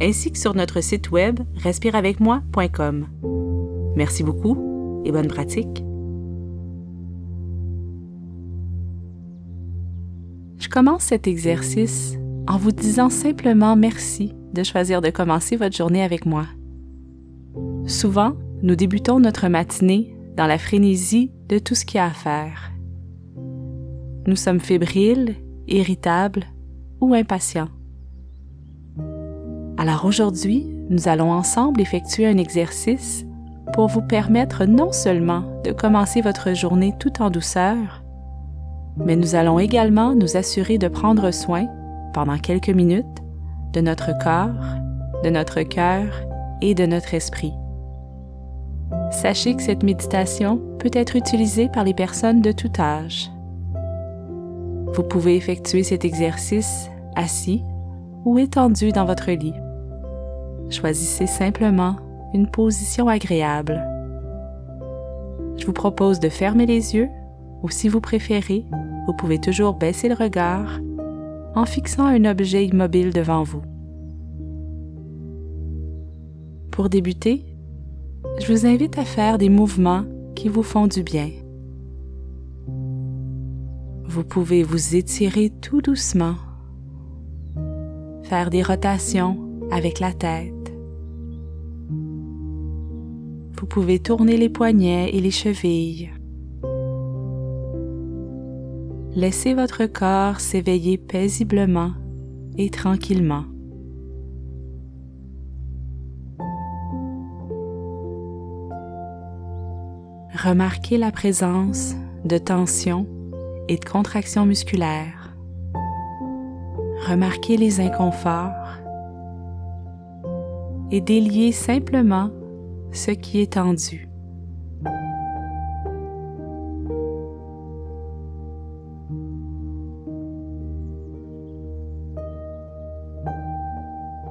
ainsi que sur notre site web respireavecmoi.com. Merci beaucoup et bonne pratique. Je commence cet exercice en vous disant simplement merci de choisir de commencer votre journée avec moi. Souvent, nous débutons notre matinée dans la frénésie de tout ce qu'il y a à faire. Nous sommes fébriles, irritables ou impatients. Alors aujourd'hui, nous allons ensemble effectuer un exercice pour vous permettre non seulement de commencer votre journée tout en douceur, mais nous allons également nous assurer de prendre soin, pendant quelques minutes, de notre corps, de notre cœur et de notre esprit. Sachez que cette méditation peut être utilisée par les personnes de tout âge. Vous pouvez effectuer cet exercice assis ou étendu dans votre lit. Choisissez simplement une position agréable. Je vous propose de fermer les yeux ou si vous préférez, vous pouvez toujours baisser le regard en fixant un objet immobile devant vous. Pour débuter, je vous invite à faire des mouvements qui vous font du bien. Vous pouvez vous étirer tout doucement, faire des rotations avec la tête. Vous pouvez tourner les poignets et les chevilles. Laissez votre corps s'éveiller paisiblement et tranquillement. Remarquez la présence de tension et de contraction musculaire. Remarquez les inconforts et déliez simplement ce qui est tendu.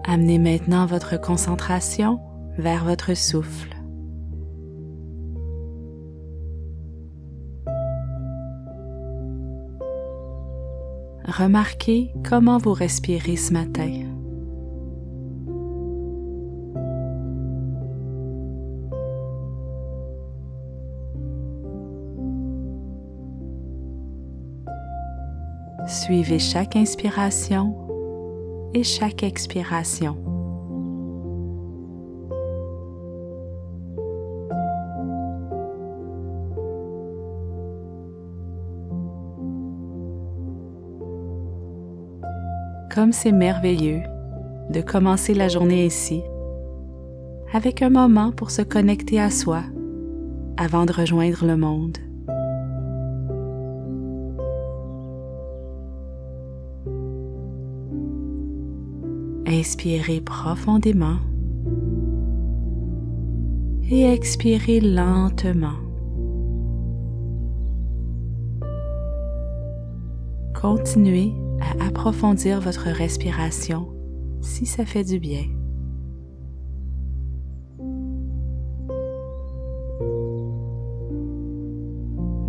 Amenez maintenant votre concentration vers votre souffle. Remarquez comment vous respirez ce matin. Suivez chaque inspiration et chaque expiration. Comme c'est merveilleux de commencer la journée ici, avec un moment pour se connecter à soi avant de rejoindre le monde. Inspirez profondément et expirez lentement. Continuez à approfondir votre respiration si ça fait du bien.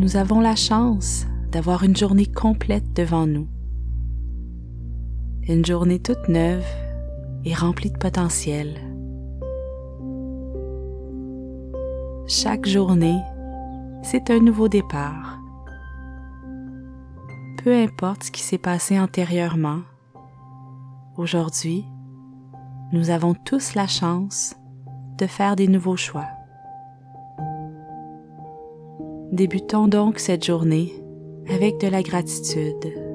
Nous avons la chance d'avoir une journée complète devant nous. Une journée toute neuve et remplie de potentiel. Chaque journée, c'est un nouveau départ. Peu importe ce qui s'est passé antérieurement, aujourd'hui, nous avons tous la chance de faire des nouveaux choix. Débutons donc cette journée avec de la gratitude.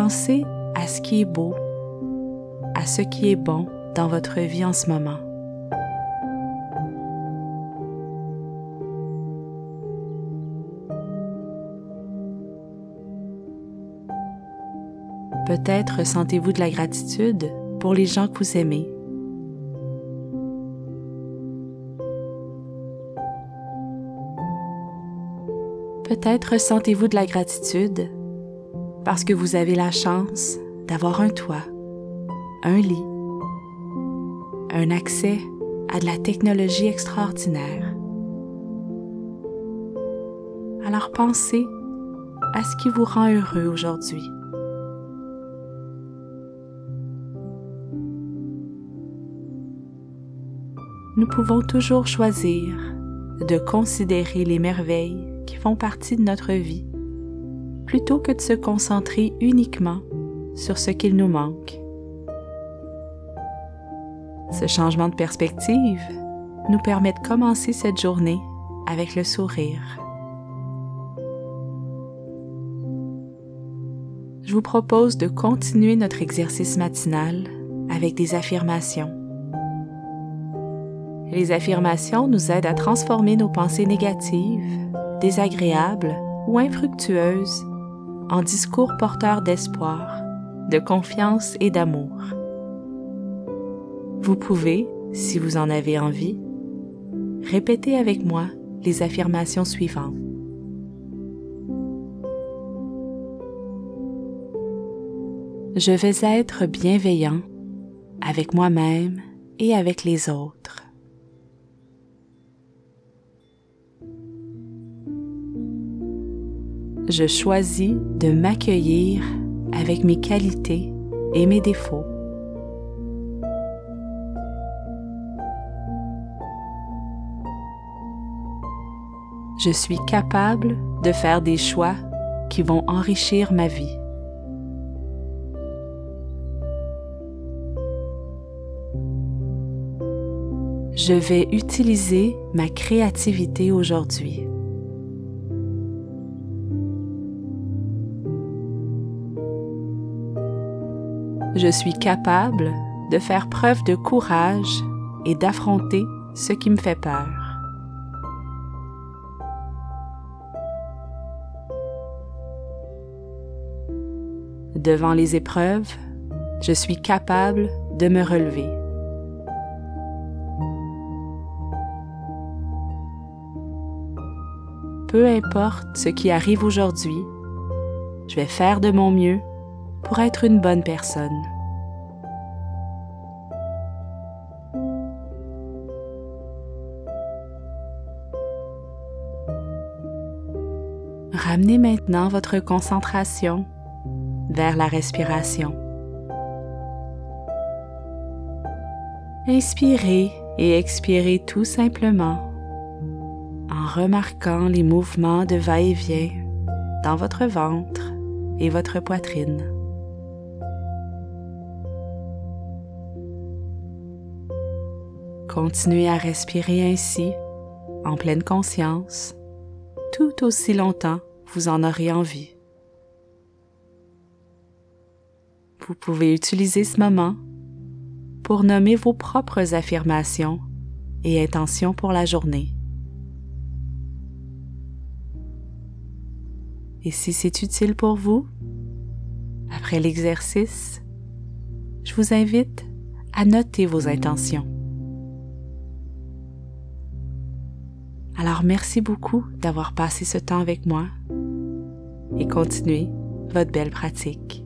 Pensez à ce qui est beau, à ce qui est bon dans votre vie en ce moment. Peut-être sentez-vous de la gratitude pour les gens que vous aimez. Peut-être sentez-vous de la gratitude parce que vous avez la chance d'avoir un toit, un lit, un accès à de la technologie extraordinaire. Alors pensez à ce qui vous rend heureux aujourd'hui. Nous pouvons toujours choisir de considérer les merveilles qui font partie de notre vie plutôt que de se concentrer uniquement sur ce qu'il nous manque. Ce changement de perspective nous permet de commencer cette journée avec le sourire. Je vous propose de continuer notre exercice matinal avec des affirmations. Les affirmations nous aident à transformer nos pensées négatives, désagréables ou infructueuses en discours porteurs d'espoir, de confiance et d'amour. Vous pouvez, si vous en avez envie, répéter avec moi les affirmations suivantes. Je vais être bienveillant avec moi-même et avec les autres. Je choisis de m'accueillir avec mes qualités et mes défauts. Je suis capable de faire des choix qui vont enrichir ma vie. Je vais utiliser ma créativité aujourd'hui. Je suis capable de faire preuve de courage et d'affronter ce qui me fait peur. Devant les épreuves, je suis capable de me relever. Peu importe ce qui arrive aujourd'hui, je vais faire de mon mieux pour être une bonne personne. Ramenez maintenant votre concentration vers la respiration. Inspirez et expirez tout simplement en remarquant les mouvements de va-et-vient dans votre ventre et votre poitrine. Continuez à respirer ainsi, en pleine conscience, tout aussi longtemps vous en aurez envie. Vous pouvez utiliser ce moment pour nommer vos propres affirmations et intentions pour la journée. Et si c'est utile pour vous, après l'exercice, je vous invite à noter vos intentions. Alors merci beaucoup d'avoir passé ce temps avec moi et continuez votre belle pratique.